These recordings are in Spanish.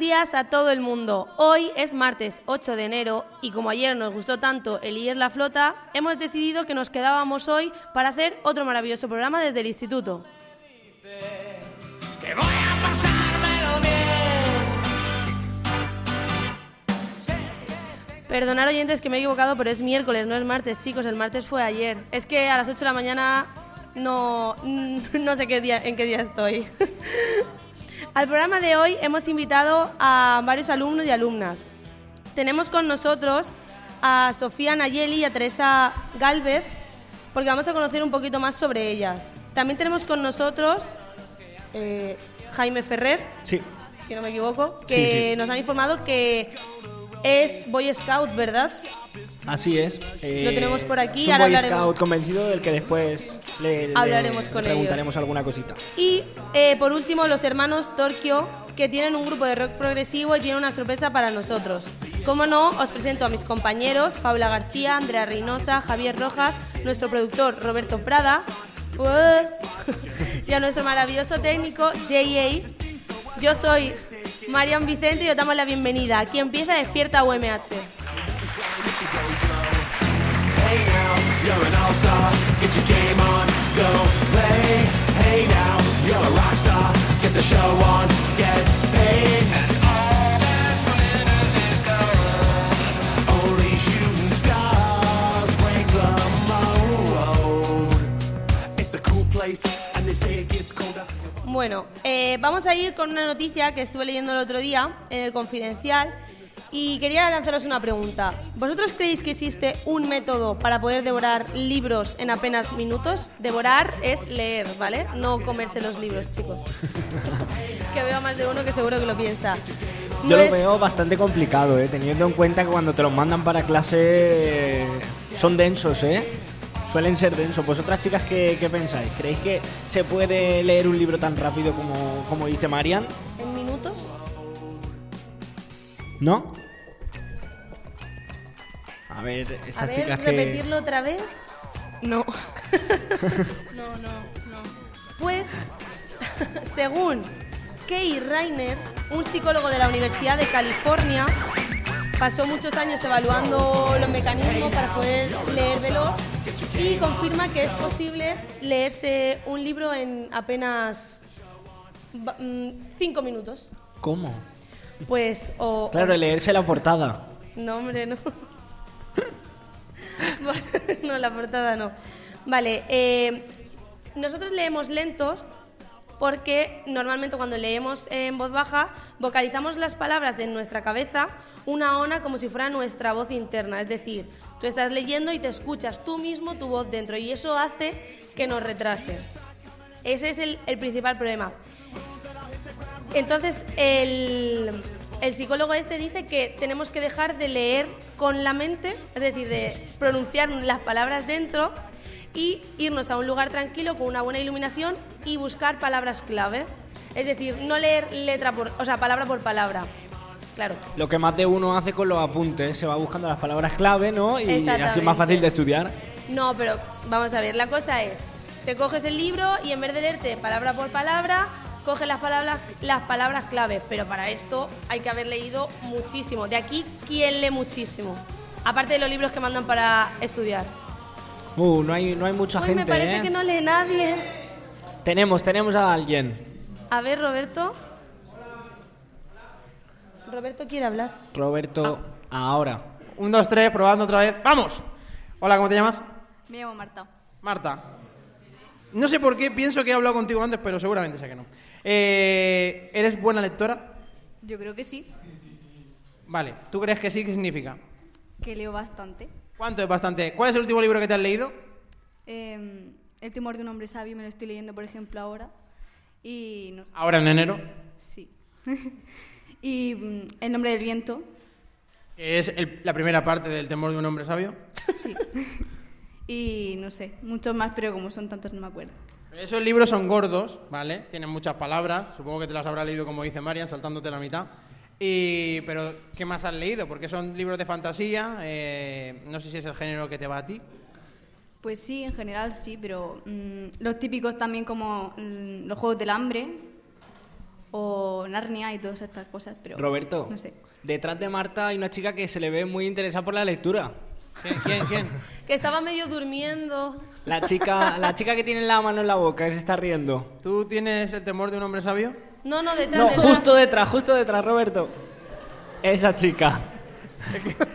días a todo el mundo. Hoy es martes 8 de enero y como ayer nos gustó tanto el IES La Flota, hemos decidido que nos quedábamos hoy para hacer otro maravilloso programa desde el instituto. Perdonar oyentes que me he equivocado, pero es miércoles, no es martes, chicos. El martes fue ayer. Es que a las 8 de la mañana no, no sé qué día, en qué día estoy. Al programa de hoy hemos invitado a varios alumnos y alumnas. Tenemos con nosotros a Sofía Nayeli y a Teresa Galvez, porque vamos a conocer un poquito más sobre ellas. También tenemos con nosotros eh, Jaime Ferrer, Sí, si no me equivoco, que sí. nos han informado que es Boy Scout, ¿verdad? Así es. Eh, Lo tenemos por aquí, es un ahora Boy hablaremos. Scout convencido del que después le, le Hablaremos con preguntaremos alguna cosita. Y eh, por último, los hermanos Torquio, que tienen un grupo de rock progresivo y tienen una sorpresa para nosotros. Como no, os presento a mis compañeros, Paula García, Andrea Reynosa, Javier Rojas, nuestro productor Roberto Prada, y a nuestro maravilloso técnico J.A. Yo soy Marian Vicente y os damos la bienvenida. Aquí empieza Despierta UMH. Bueno, eh, vamos a ir con una noticia que estuve leyendo el otro día en el Confidencial y quería lanzaros una pregunta. ¿Vosotros creéis que existe un método para poder devorar libros en apenas minutos? Devorar es leer, ¿vale? No comerse los libros, chicos. que veo a más de uno que seguro que lo piensa. No Yo es- lo veo bastante complicado, eh, teniendo en cuenta que cuando te los mandan para clase son densos, ¿eh? Suelen ser densos. ¿Vosotras chicas qué, qué pensáis? ¿Creéis que se puede leer un libro tan rápido como, como dice Marian? ¿En minutos? ¿No? A ver, estas A ver, chicas que... repetirlo otra vez. No. no, no, no. Pues, según Kay Rainer, un psicólogo de la Universidad de California, pasó muchos años evaluando los mecanismos para poder leer veloz y confirma que es posible leerse un libro en apenas mm, cinco minutos. ¿Cómo? Pues, o... Claro, leerse la portada. No, hombre, no. no, la portada no. Vale, eh, nosotros leemos lentos porque normalmente cuando leemos en voz baja vocalizamos las palabras en nuestra cabeza una ona como si fuera nuestra voz interna. Es decir, tú estás leyendo y te escuchas tú mismo tu voz dentro y eso hace que nos retrase. Ese es el, el principal problema. Entonces, el, el psicólogo este dice que tenemos que dejar de leer con la mente, es decir, de pronunciar las palabras dentro y irnos a un lugar tranquilo con una buena iluminación y buscar palabras clave. Es decir, no leer letra por, o sea, palabra por palabra. Claro. Lo que más de uno hace con los apuntes, se va buscando las palabras clave, ¿no? Y así es más fácil de estudiar. No, pero vamos a ver, la cosa es, te coges el libro y en vez de leerte palabra por palabra, coges las palabras, las palabras claves, pero para esto hay que haber leído muchísimo. De aquí, ¿quién lee muchísimo? Aparte de los libros que mandan para estudiar. Uh, no hay, no hay mucha Uy, gente, me parece ¿eh? que no lee nadie. Tenemos, tenemos a alguien. A ver, Roberto. Roberto quiere hablar. Roberto, ahora. Un, dos, tres, probando otra vez. ¡Vamos! Hola, ¿cómo te llamas? Me llamo Marta. Marta. No sé por qué, pienso que he hablado contigo antes, pero seguramente sé que no. Eh, ¿Eres buena lectora? Yo creo que sí. Vale, ¿tú crees que sí? ¿Qué significa? que leo bastante. ¿Cuánto es bastante? ¿Cuál es el último libro que te has leído? Eh, el temor de un hombre sabio me lo estoy leyendo, por ejemplo, ahora. Y no sé, Ahora en enero. sí. y mm, El nombre del viento, Que es el- la primera parte del temor de un hombre sabio. sí. y no sé, muchos más, pero como son tantos no me acuerdo. Esos libros son gordos, ¿vale? Tienen muchas palabras. Supongo que te las habrá leído, como dice Marian, saltándote la mitad. Y, pero, ¿qué más has leído? Porque son libros de fantasía. eh, no sé si es el género que te va a ti. Pues sí, en general sí, pero mm, los típicos también como mm, los Juegos del Hambre o Narnia y todas estas cosas, pero... Roberto, No sé. detrás de Marta hay una chica que se le ve muy interesada por la lectura. ¿Quién? ¿Quién? quién? Que estaba medio durmiendo. La chica, la chica que tiene la mano en la boca, que se está riendo. ¿Tú tienes el temor de un hombre sabio? No, no, detrás No, detrás. justo detrás, justo detrás, Roberto. Esa chica.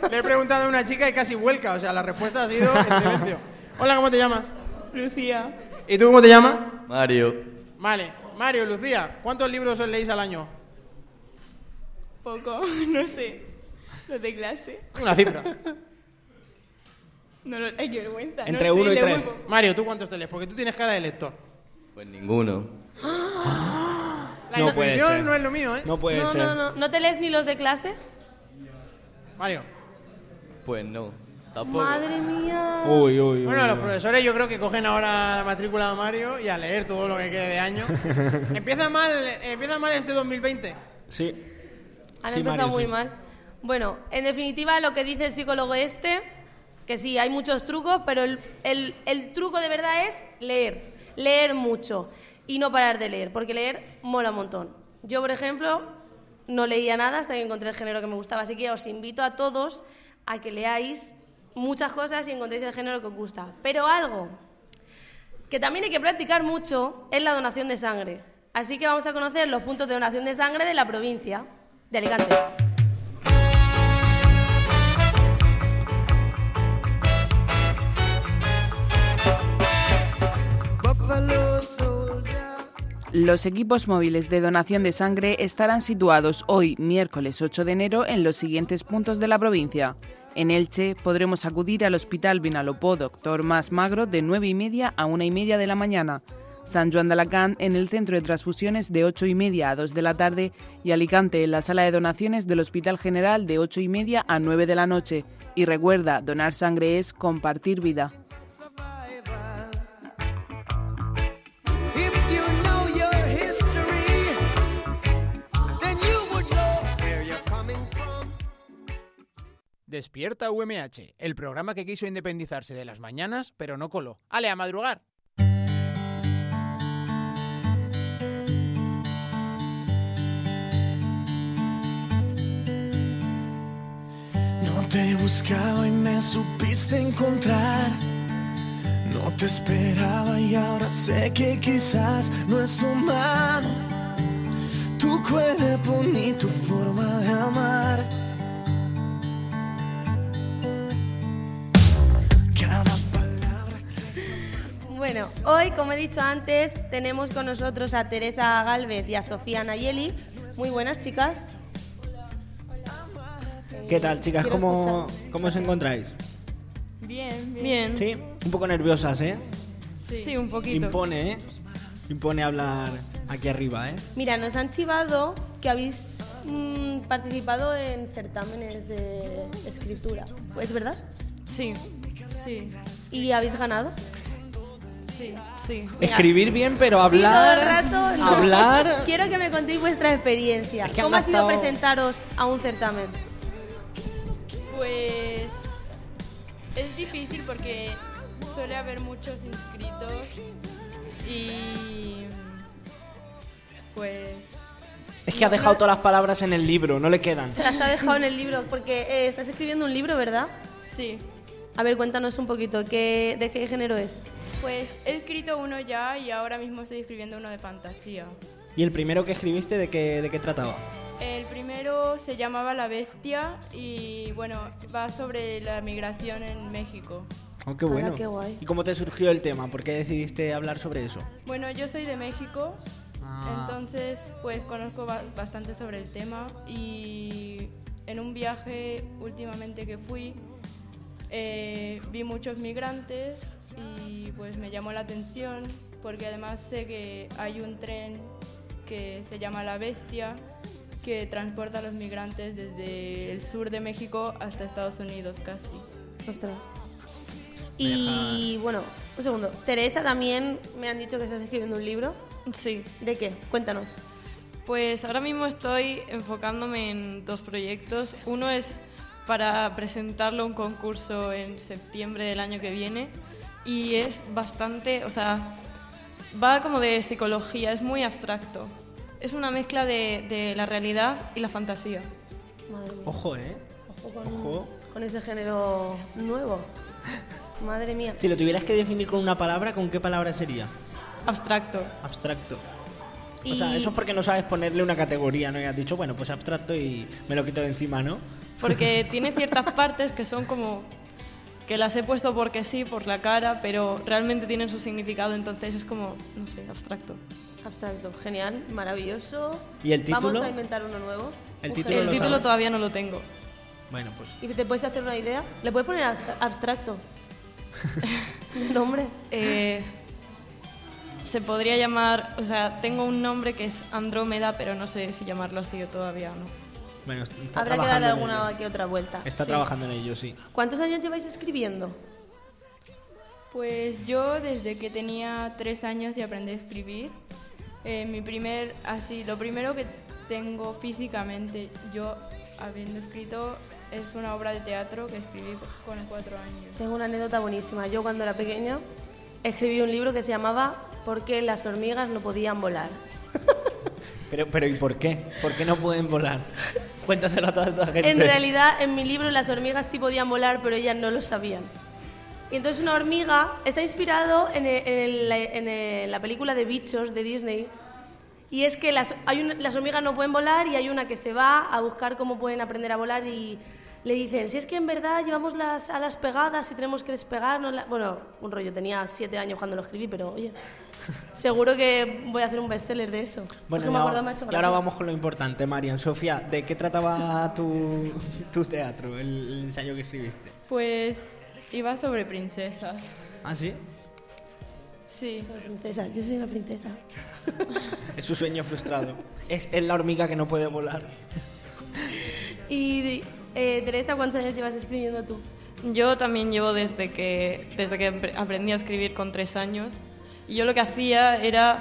Le he preguntado a una chica y casi vuelca. O sea, la respuesta ha sido en silencio. Hola, ¿cómo te llamas? Lucía. ¿Y tú cómo te llamas? Mario. Vale. Mario, Lucía, ¿cuántos libros os leéis al año? Poco, no sé. Los de clase. Una cifra. No lo... Ay, qué vergüenza. no Entre sé, uno y tres. Mario, ¿tú cuántos te lees? Porque tú tienes cara de lector. Pues ninguno. La No puede ser. no es lo mío, ¿eh? No puede No, ser. no, no. ¿No te lees ni los de clase? Mario. Pues no. Tampoco. Madre mía. Uy, uy, uy. Bueno, los profesores yo creo que cogen ahora la matrícula de Mario y a leer todo lo que quede de año. empieza mal, empieza mal este 2020. Sí. Han Sí, empezado Mario, muy sí. mal. Bueno, en definitiva, lo que dice el psicólogo este, que sí, hay muchos trucos, pero el, el- el truco de verdad es leer. Leer mucho y no parar de leer, porque leer mola un montón. Yo, por ejemplo, no leía nada hasta que encontré el género que me gustaba, así que os invito a todos a que leáis muchas cosas y encontréis el género que os gusta. Pero algo que también hay que practicar mucho es la donación de sangre. Así que vamos a conocer los puntos de donación de sangre de la provincia de Alicante. Los equipos móviles de donación de sangre estarán situados hoy, miércoles 8 de enero, en los siguientes puntos de la provincia. En Elche podremos acudir al Hospital Vinalopó Doctor Más Magro de 9 y media a 1 y media de la mañana. San Juan de Alacant en el centro de transfusiones de 8 y media a 2 de la tarde y Alicante en la sala de donaciones del Hospital General de 8 y media a 9 de la noche. Y recuerda, donar sangre es compartir vida. Despierta UMH, el programa que quiso independizarse de las mañanas, pero no coló. ¡Ale, a madrugar! No te buscaba y me supiste encontrar. No te esperaba y ahora sé que quizás no es humano. Tu cuerpo ni tu forma de amar. Bueno, hoy, como he dicho antes, tenemos con nosotros a Teresa Galvez y a Sofía Nayeli. Muy buenas, chicas. ¿Qué tal, chicas? ¿Cómo. ¿Cómo os encontráis? Bien, bien. Bien. Sí, un poco nerviosas, ¿eh? Sí, un poquito. Impone, ¿eh? Impone hablar aquí arriba, ¿eh? Mira, nos han chivado que habéis mm, participado en certámenes de escritura. ¿Es verdad? Sí, sí, ¿Y habéis ganado? Sí, sí. Escribir bien, pero Sí, todo hablar... el rato. no. Hablar... Quiero que me contéis vuestra experiencia. Es que han ¿Cómo ha sido presentaros a un certamen? Pues es difícil porque suele haber muchos inscritos y pues Es que ha dejado todas las palabras en el libro, no le quedan. Se las ha dejado en el libro, porque eh, estás escribiendo un libro, ¿verdad? sí. A ver, cuéntanos un poquito, ¿qué, ¿de qué género es? Pues he escrito uno ya y ahora mismo estoy escribiendo uno de fantasía. ¿Y el primero que escribiste de qué, de qué trataba? El primero se llamaba La Bestia y bueno, va sobre la migración en México. Oh, qué Ala, bueno. qué guay. ¿Y cómo te surgió el tema? ¿Por qué decidiste hablar sobre eso? Bueno, yo soy de México, Ah. entonces pues conozco ba- bastante sobre el tema y en un viaje últimamente que fui, eh, vi muchos migrantes y pues me llamó la atención porque además sé que hay un tren que se llama La Bestia que transporta a los migrantes desde el sur de México hasta Estados Unidos casi. Ostras. Y bueno, un segundo. Teresa, también me han dicho que estás escribiendo un libro. Sí. ¿De qué? Cuéntanos. Pues ahora mismo estoy enfocándome en dos proyectos. Uno es para presentarlo a un concurso en septiembre del año que viene y es bastante, o sea, va como de psicología, es muy abstracto. Es una mezcla de, de la realidad y la fantasía. Madre mía. Ojo, ¿eh? Ojo con, Ojo. con ese género nuevo. Madre mía. Si lo tuvieras que definir con una palabra, ¿con qué palabra sería? Abstracto. Abstracto. Y- O sea, eso es porque no sabes ponerle una categoría, ¿no? Y has dicho, bueno, pues abstracto y me lo quito de encima, ¿no? Porque tiene ciertas partes que son como que las he puesto porque sí, por la cara, pero realmente tienen su significado, entonces es como, no sé, abstracto. Abstracto. Genial, maravilloso. ¿Y el título? Vamos a inventar uno nuevo. El título El lo título todavía no lo tengo. Bueno, pues ¿Y te puedes hacer una idea? ¿Le puedes poner abst- abstracto? ¿El nombre? Eh, se podría llamar, o sea, tengo un nombre que es Andrómeda, pero no sé si llamarlo así o todavía no. Bueno, está Habrá que darle alguna ello. que otra vuelta. Está Sí. trabajando en ello, sí. ¿Cuántos años lleváis escribiendo? Pues yo desde que tenía tres años y aprendí a escribir, eh, mi primer, así, lo primero que tengo físicamente yo habiendo escrito es una obra de teatro que escribí con cuatro años. Tengo una anécdota buenísima. Yo cuando era pequeña escribí un libro que se llamaba ¿Por qué las hormigas no podían volar? Pero, pero ¿y por qué? ¿Por qué no pueden volar? En realidad, en mi libro las hormigas sí podían volar, pero ellas no lo sabían. Y entonces una hormiga está inspirado en, en la- película de bichos de Disney. Y es que las, las hormigas no pueden volar y hay una que se va a buscar cómo pueden aprender a volar y le dicen, si es que en verdad llevamos las alas pegadas y tenemos que despegarnos. la-". Bueno, un rollo, tenía siete años cuando lo escribí, pero oye, seguro que voy a hacer un bestseller de eso. Bueno, me acuerdo, y ahora vamos con lo importante, Marian. Sofía, ¿de qué trataba tu, tu teatro, el, el ensayo que escribiste? Pues iba sobre princesas. ¿Ah, sí? Sí. Soy princesa, yo soy una princesa. Es su sueño frustrado. Es, es la hormiga que no puede volar. Y eh, Teresa, ¿cuántos años llevas escribiendo tú? Yo también llevo desde que, desde que aprendí a escribir con tres años. Y yo lo que hacía era,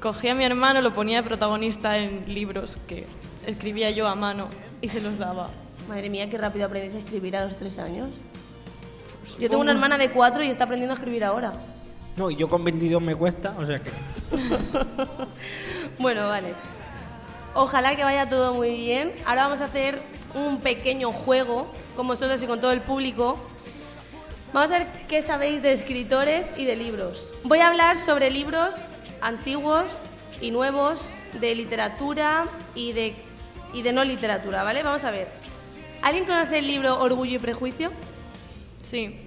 cogía a mi hermano, lo ponía de protagonista en libros que escribía yo a mano y se los daba. Madre mía, qué rápido aprendéis a escribir a los tres años. Yo tengo una hermana de cuatro y está aprendiendo a escribir ahora. No, y yo con 22 me cuesta, o sea que... Bueno, vale. Ojalá que vaya todo muy bien. Ahora vamos a hacer un pequeño juego con vosotros y con todo el público. Vamos a ver qué sabéis de escritores y de libros. Voy a hablar sobre libros antiguos y nuevos, de literatura y de, y de no literatura, ¿vale? Vamos a ver. ¿Alguien conoce el libro Orgullo y Prejuicio? Sí.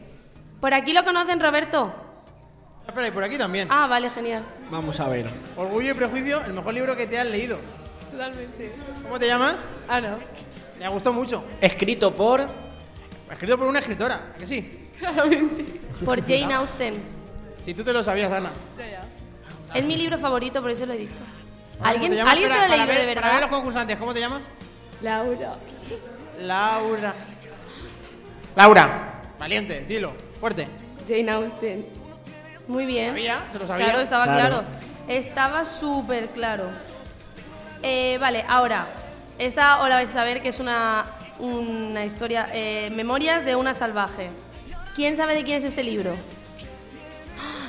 ¿Por aquí lo conocen, Roberto? Espera, y por aquí también. Ah, vale, genial. Vamos a ver. Orgullo y Prejuicio, el mejor libro que te has leído. Totalmente. ¿Cómo te llamas? Ana. Me gustó mucho. Escrito por... Escrito por una escritora, ¿a que sí? Claramente. Por Jane Austen. Si tú te lo sabías, Ana. Ya, ya. Es mi libro favorito, por eso lo he dicho. ¿Cómo ¿Alguien? ¿alguien se lo ha leído para de ver- Para ver los verdad? concursantes, ¿cómo te llamas? Laura. Laura. Laura. Valiente, dilo. Fuerte. Jane Austen. Muy bien. ¿Sabía? ¿Se lo sabía? Claro, estaba Claro. claro. Estaba súper claro. Eh, vale, ahora. Esta os la vais a saber que es una, una historia. eh, Memorias de una salvaje. ¿Quién sabe de quién es este libro?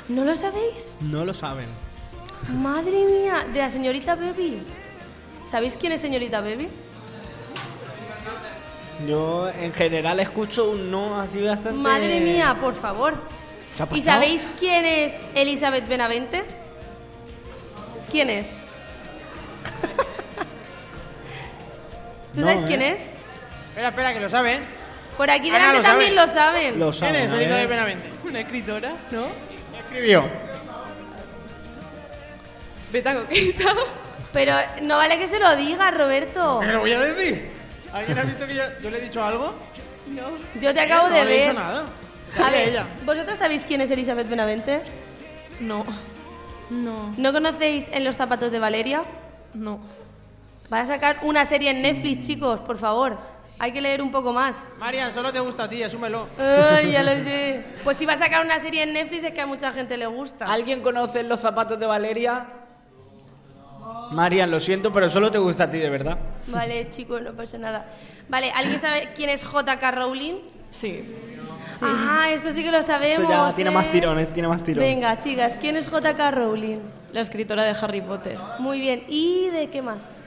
¿No lo sabéis? No lo saben. Madre mía, de la señorita Baby. ¿Sabéis quién es señorita Baby? Yo en general escucho un no así bastante... Madre mía, por favor. ¿Qué ha ¿Y sabéis quién es Elizabeth Benavente? ¿Quién es? ¿Tú No, sabes ¿eh? quién es? Espera, espera, que lo sabe, ¿eh? Por aquí Ana delante lo sabe. también lo saben. Lo ¿Quién saben, es a ver. Elizabeth Benavente? Una escritora, ¿no? ¿Qué escribió? Beta coqueta. Pero no vale que se lo diga, Roberto. ¿Qué lo voy a decir? ¿Alguien ha visto que yo, yo le he dicho algo? No. Yo te acabo no de le he ver. dicho nada. A ver, ella. ¿vosotros sabéis quién es Elizabeth Benavente? No, No. ¿No conocéis En los zapatos de Valeria? no. Va a sacar una serie en Netflix, chicos, por favor. Hay que leer un poco más. Marian, solo te gusta a ti, asúmelo. Ay, ya lo sé. Pues si va a sacar una serie en Netflix es que a mucha gente le gusta. ¿Alguien conoce los zapatos de Valeria? Marian, lo siento, pero solo te gusta a ti, de verdad. Vale, chicos, no pasa nada. Vale, ¿alguien sabe quién es J.K. Rowling? Sí. Ah, esto sí que lo sabemos. Esto ya tiene ¿eh? más tirones, tiene más tirones. Venga, chicas, ¿quién es J.K. Rowling? La escritora de Harry Potter. Muy bien. ¿Y de qué más?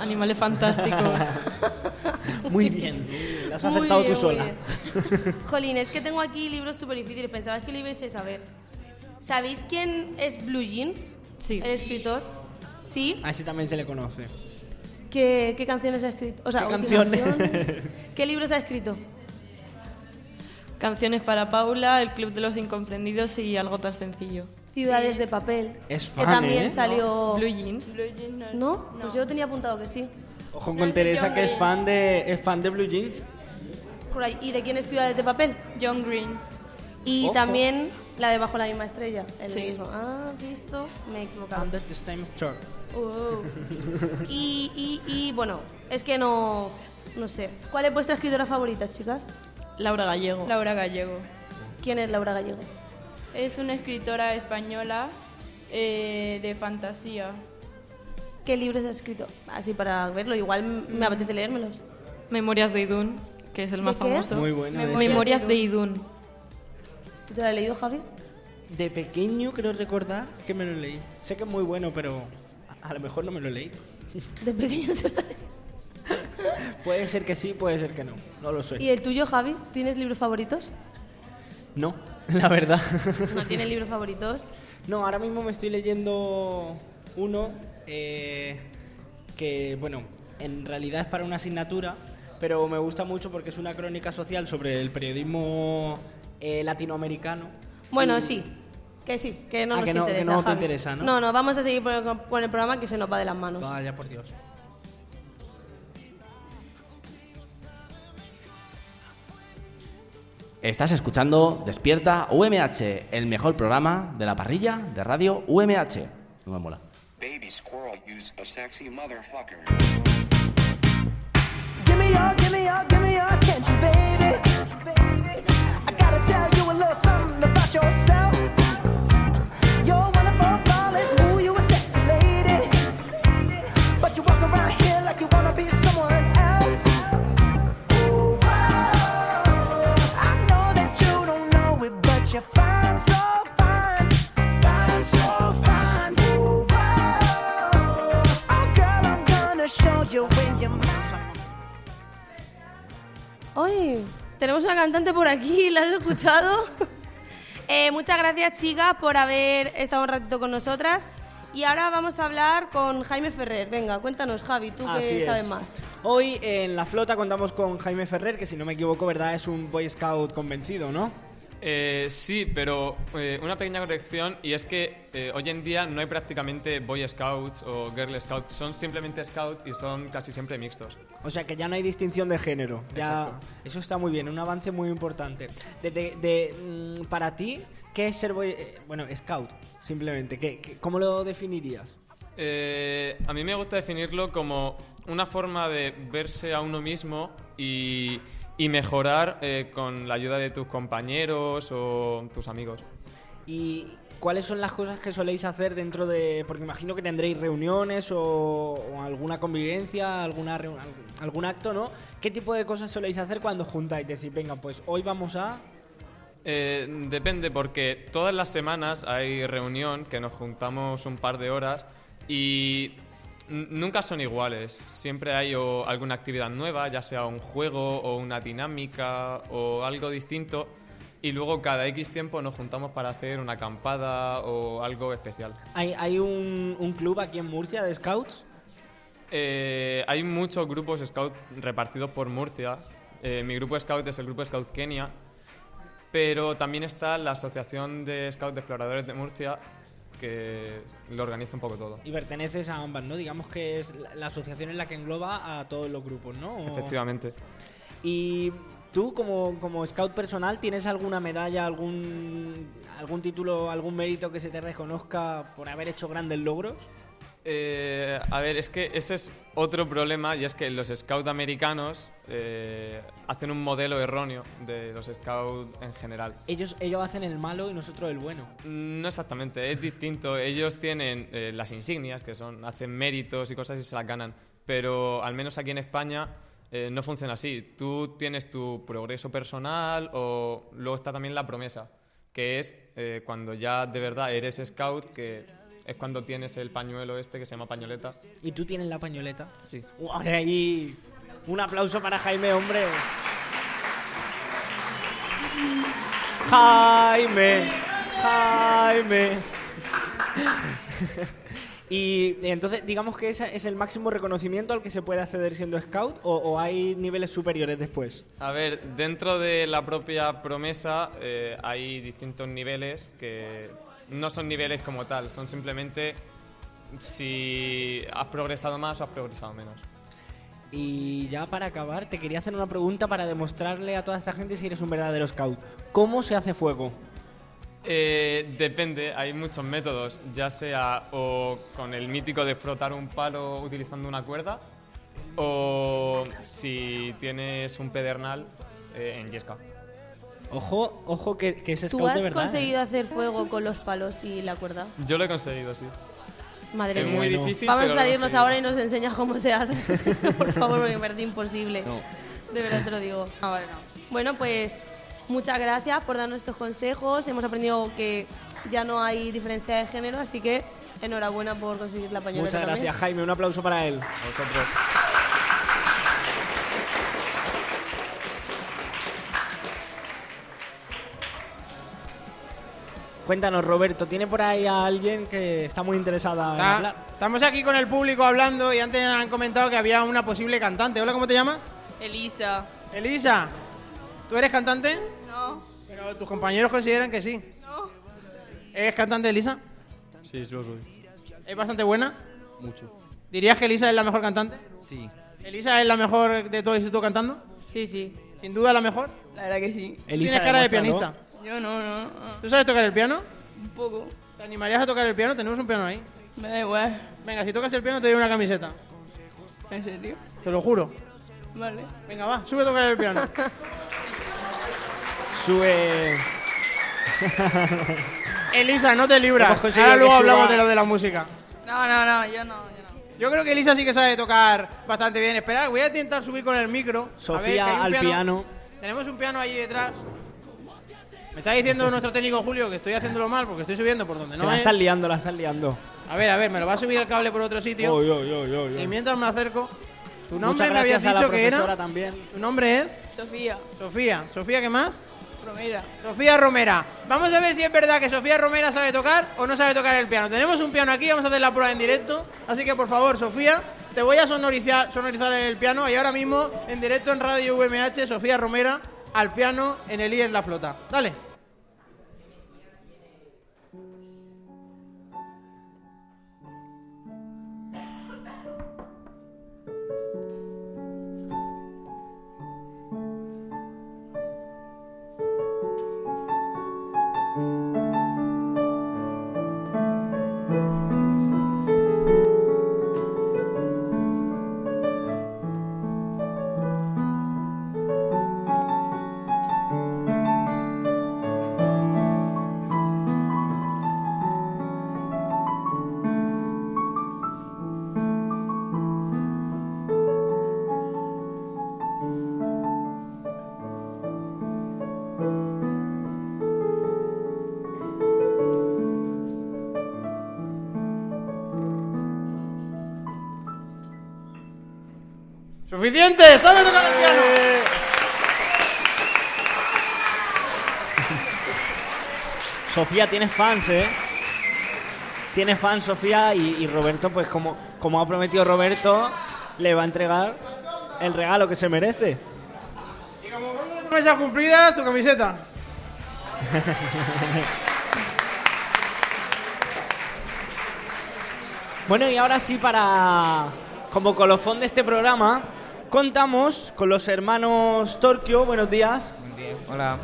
Animales fantásticos. Muy bien, lo has Muy bien, tú sola. Jolín, es que tengo aquí libros súper difíciles. Pensabas que lo ibais a saber. ¿Sabéis quién es Blue Jeans? Sí. El escritor. ¿Sí? A ese también se le conoce. ¿Qué, qué canciones ha escrito? O sea, ¿Qué ¿qué canciones? canciones? ¿Qué libros ha escrito? Canciones para Paula, El Club de los Incomprendidos y algo tan sencillo. Ciudades de papel. Es que fan, también ¿eh? salió. Blue Jeans. Blue Jeans no. ¿No? Pues yo tenía apuntado que sí. Ojo con es Teresa, que es fan de, es fan de Blue Jeans. ¿Y de quién es Ciudades de papel? John Green. Y Ojo. también la de Bajo la misma estrella. El Sí. mismo. Ah, visto. Me he equivocado. Under the same star. Oh. y, y, y bueno, es que no. No sé. ¿Cuál es vuestra escritora favorita, chicas? Laura Gallego. Laura Gallego. ¿Quién es Laura Gallego? Es una escritora española eh, de fantasía. ¿Qué libros ha escrito? Así para verlo. Igual me apetece leérmelos. Memorias de Idún, que es el más ¿De qué? famoso. Muy buena. esa. Memorias de Idún. ¿Tú te la has leído, Javi? De pequeño creo recordar que me lo leí. Sé que es muy bueno, pero a, a lo mejor no me lo leí. De pequeño se la Puede ser que sí, puede ser que no. No lo sé. ¿Y el tuyo, Javi? ¿Tienes libros favoritos? No, la verdad. ¿No tienes libros favoritos? No, ahora mismo me estoy leyendo uno eh, que, bueno, en realidad es para una asignatura, pero me gusta mucho porque es una crónica social sobre el periodismo eh, latinoamericano. Bueno, Y- sí. Que sí, que no Ah, nos que no- que interesa. no te Javi. interesa, ¿no? No, no, vamos a seguir con el programa que se nos va de las manos. Vaya por Dios. Estás escuchando Despierta UMH, el mejor programa de la parrilla de radio UMH. No me mola. Baby squirrel use a sexy motherfucker. Give me your, give me your, give me your attention, baby. I gotta tell you a little something about yourself. Cantante por aquí, ¿la has escuchado? Eh, muchas gracias, chicas, por haber estado un ratito con nosotras. Y ahora vamos a hablar con Jaime Ferrer. Venga, cuéntanos, Javi, tú Así que es. sabes más. Hoy en la flota contamos con Jaime Ferrer, que si no me equivoco, ¿verdad? Es un Boy Scout convencido, ¿no? Eh, sí, pero eh, una pequeña corrección y es que eh, hoy en día no hay prácticamente Boy Scouts o Girl Scouts, son simplemente Scout y son casi siempre mixtos. O sea que ya no hay distinción de género. Ya, Exacto. eso está muy bien, un avance muy importante. De, de- de, mm, para ti, ¿qué es ser boy, eh, bueno, scout? Simplemente, ¿qué, qué- cómo lo definirías? A mí me gusta definirlo como una forma de verse a uno mismo y, y mejorar eh, con la ayuda de tus compañeros o tus amigos. ¿Y cuáles son las cosas que soléis hacer dentro de...? Porque imagino que tendréis reuniones o, o alguna convivencia, alguna algún- acto, ¿no? ¿Qué tipo de cosas soléis hacer cuando juntáis? Decir, venga, pues hoy vamos a... Eh, depende, porque todas las semanas hay reunión que nos juntamos un par de horas y nunca son iguales. Siempre hay o alguna actividad nueva, ya sea un juego o una dinámica o algo distinto. Y luego cada X tiempo nos juntamos para hacer una acampada o algo especial. ¿Hay, hay un, un club aquí en Murcia de scouts? Eh, hay muchos grupos scout repartidos por Murcia. Eh, mi grupo scout es el grupo Scout Kenia, pero también está la Asociación de Scouts de Exploradores de Murcia que lo organiza un poco todo. Y perteneces a ambas, ¿no? Digamos que es la, la asociación en la que engloba a todos los grupos, ¿no? O- Efectivamente. Y tú, como, como scout personal, ¿tienes alguna medalla, algún, algún título, algún mérito que se te reconozca por haber hecho grandes logros? Eh, a ver, es que ese es otro problema y es que los scouts americanos eh, hacen un modelo erróneo de los scouts en general. Ellos, ellos hacen el malo y nosotros el bueno. No exactamente, es distinto. Ellos tienen eh, las insignias, que son hacen méritos y cosas y se las ganan. Pero al menos aquí en España no funciona así. Tú tienes tu progreso personal o luego está también la promesa, que es cuando ya de verdad eres scout, que es cuando tienes el pañuelo este que se llama pañoleta. ¿Y tú tienes la pañoleta? Sí. Ahí. Un aplauso para Jaime, hombre. Jaime, Jaime. y entonces, digamos que ese es el máximo reconocimiento al que se puede acceder siendo scout o, o hay niveles superiores después. A ver, dentro de la propia promesa eh, hay distintos niveles que no son niveles como tal, son simplemente si has progresado más o has progresado menos. Y ya para acabar, te quería hacer una pregunta para demostrarle a toda esta gente si eres un verdadero scout. ¿Cómo se hace fuego? Eh, depende, hay muchos métodos, ya sea o con el mítico de frotar un palo utilizando una cuerda, o si tienes un pedernal eh, en yesca. Ojo, ojo que, que es ¿Tú scout de has verdad. conseguido ¿eh? hacer fuego con los palos y la cuerda? Yo lo he conseguido, sí. Madre es mía. muy difícil. Vamos pero a salirnos ahora y nos enseñas cómo se hace. Por favor, porque me parece imposible. De verdad te lo digo. Bueno, pues muchas gracias por darnos estos consejos. Hemos aprendido que ya no hay diferencia de género, así que enhorabuena por conseguir la pañoleta Muchas también. gracias, Jaime. Un aplauso para él. A vosotros. Cuéntanos, Roberto, ¿tiene por ahí a alguien que está muy interesada en Ah, hablar? estamos aquí con el público hablando y antes han comentado que había una posible cantante. Hola, ¿cómo te llamas? Elisa. Elisa, ¿tú eres cantante? No. Pero tus compañeros consideran que sí. No. ¿Eres cantante, Elisa? Sí, lo soy. ¿Es bastante buena? Mucho. ¿Dirías que Elisa es la mejor cantante? Sí. ¿Elisa es la mejor de todo el instituto cantando? Sí, sí. ¿Sin duda la mejor? La verdad que sí. Elisa, Tienes cara de pianista. Yo no, no. ¿Tú sabes tocar el piano? Un poco. ¿Te animarías a tocar el piano? Tenemos un piano ahí. Me da igual. Venga, si tocas el piano te doy una camiseta. ¿En serio? Te lo juro. Vale. Venga, va, sube a tocar el piano. Sube. Elisa, no te libras. Ahora luego hablamos de lo de la música. No, no, no, yo no, yo no. Yo creo que Elisa sí que sabe tocar bastante bien. Esperad, voy a intentar subir con el micro. a ver, que Sofía hay un al piano. Tenemos un piano allí detrás. Me está diciendo nuestro técnico Julio que estoy haciéndolo mal porque estoy subiendo por donde Que no la es. estás liando, la estás liando. A ver, a ver, me lo va a subir el cable por otro sitio. Oy, oy, oy, oy. Y mientras me acerco, tu nombre Muchas me habías gracias a la dicho que era. también. Tu nombre es Sofía. Sofía. Sofía, ¿qué más? Romera. Sofía Romera. Vamos a ver si es verdad que Sofía Romera sabe tocar o no sabe tocar el piano. Tenemos un piano aquí, vamos a hacer la prueba en directo. Así que por favor, Sofía, te voy a sonorizar, sonorizar el piano y ahora mismo en directo en Radio VMH, Sofía Romera al piano en el IES La Flota. Dale. ¡Suficiente! ¡Sabe tocar el piano! Sofía, tienes fans, ¿eh? Tienes fans, Sofía, y, y Roberto, pues como, como ha prometido Roberto, le va a entregar el regalo que se merece. Promesas cumplidas, tu camiseta. Bueno, y ahora sí, para. Como colofón de este programa, contamos con los hermanos Torquio. Buenos días. Hola.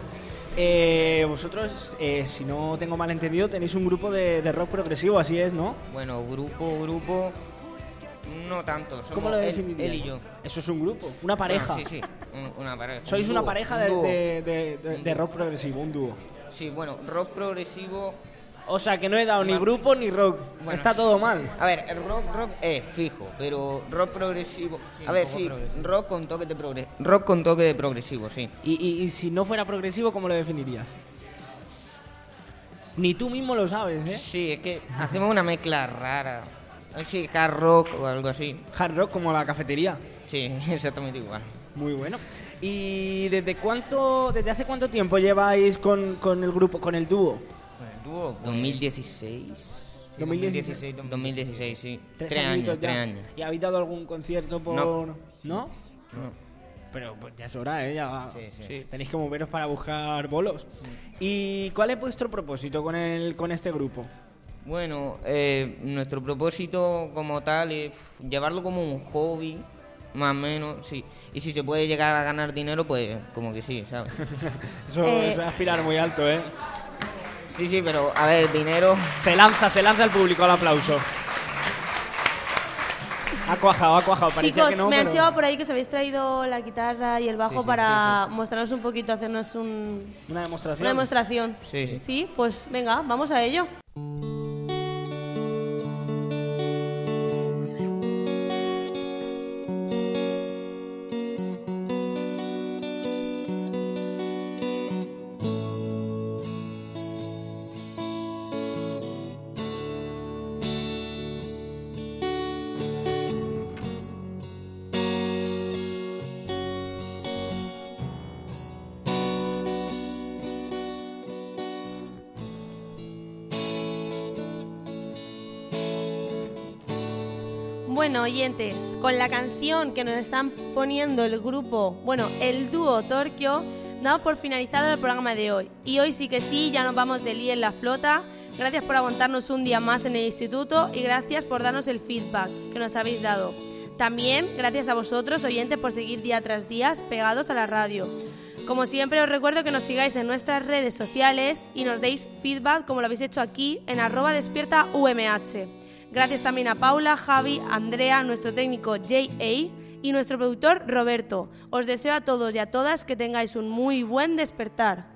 Eh, vosotros, eh, si no tengo mal entendido, tenéis un grupo de, de rock progresivo, así es, ¿no? Bueno, grupo, grupo. No tanto. Somos ¿Cómo lo él, él y yo. Eso es un grupo, una pareja. Bueno, sí, sí. un- una pareja. Sois Un una dúo, pareja un de, de- de- rock progresivo, un dúo. Sí, bueno, rock progresivo. O sea, que no he dado ni grupo ni rock. Bueno, Está sí. todo mal. A ver, el rock, rock es fijo, pero rock progresivo. Sí, a ver, sí, progresivo. rock con toque de progresivo. Rock con toque de progresivo, sí. Y, y- y si no fuera progresivo, ¿cómo lo definirías? Ni tú mismo lo sabes, ¿eh? Sí, es que hacemos una mezcla rara. Sí, hard rock o algo así. Hard rock como la cafetería. Sí, exactamente igual. Muy bueno. ¿Y desde cuánto, desde hace cuánto tiempo lleváis con, con el grupo, con el dúo? Dúo, 2016. 2016, 2016, sí. Tres Tres, años, añitos tres ya. años. ¿Y habéis dado algún concierto por...? No. ¿No? No. Pero pues ya es hora, ¿eh? Ya... Sí, sí. Tenéis que moveros para buscar bolos. ¿Y cuál es vuestro propósito con, el, con este grupo? Bueno, eh, nuestro propósito como tal es llevarlo como un hobby, más o menos, sí. Y si se puede llegar a ganar dinero, pues como que sí, ¿sabes? Eso, Eh, eso es aspirar muy alto, ¿eh? Sí, sí, pero a ver, dinero... Se lanza, se lanza el público al aplauso. Ha cuajado, ha cuajado. Parecía Chicos, que no, me han pero- llevado por ahí que os habéis traído la guitarra y el bajo Sí, sí, para mostrarnos un poquito, hacernos un, Una demostración. una demostración. Sí, sí. Sí, pues venga, vamos a ello. Bueno, oyentes, con la canción que nos están poniendo el grupo, bueno, el dúo Torquio, damos por finalizado el programa de hoy. Y hoy sí que sí, ya nos vamos de lío en la flota. Gracias por aguantarnos un día más en el instituto y gracias por darnos el feedback que nos habéis dado. También gracias a vosotros, oyentes, por seguir día tras día pegados a la radio. Como siempre os recuerdo que nos sigáis en nuestras redes sociales y nos deis feedback como lo habéis hecho aquí en arroba despierta UMH. Gracias también a Paula, Javi, Andrea, nuestro técnico J.A. y nuestro productor Roberto. Os deseo a todos y a todas que tengáis un muy buen despertar.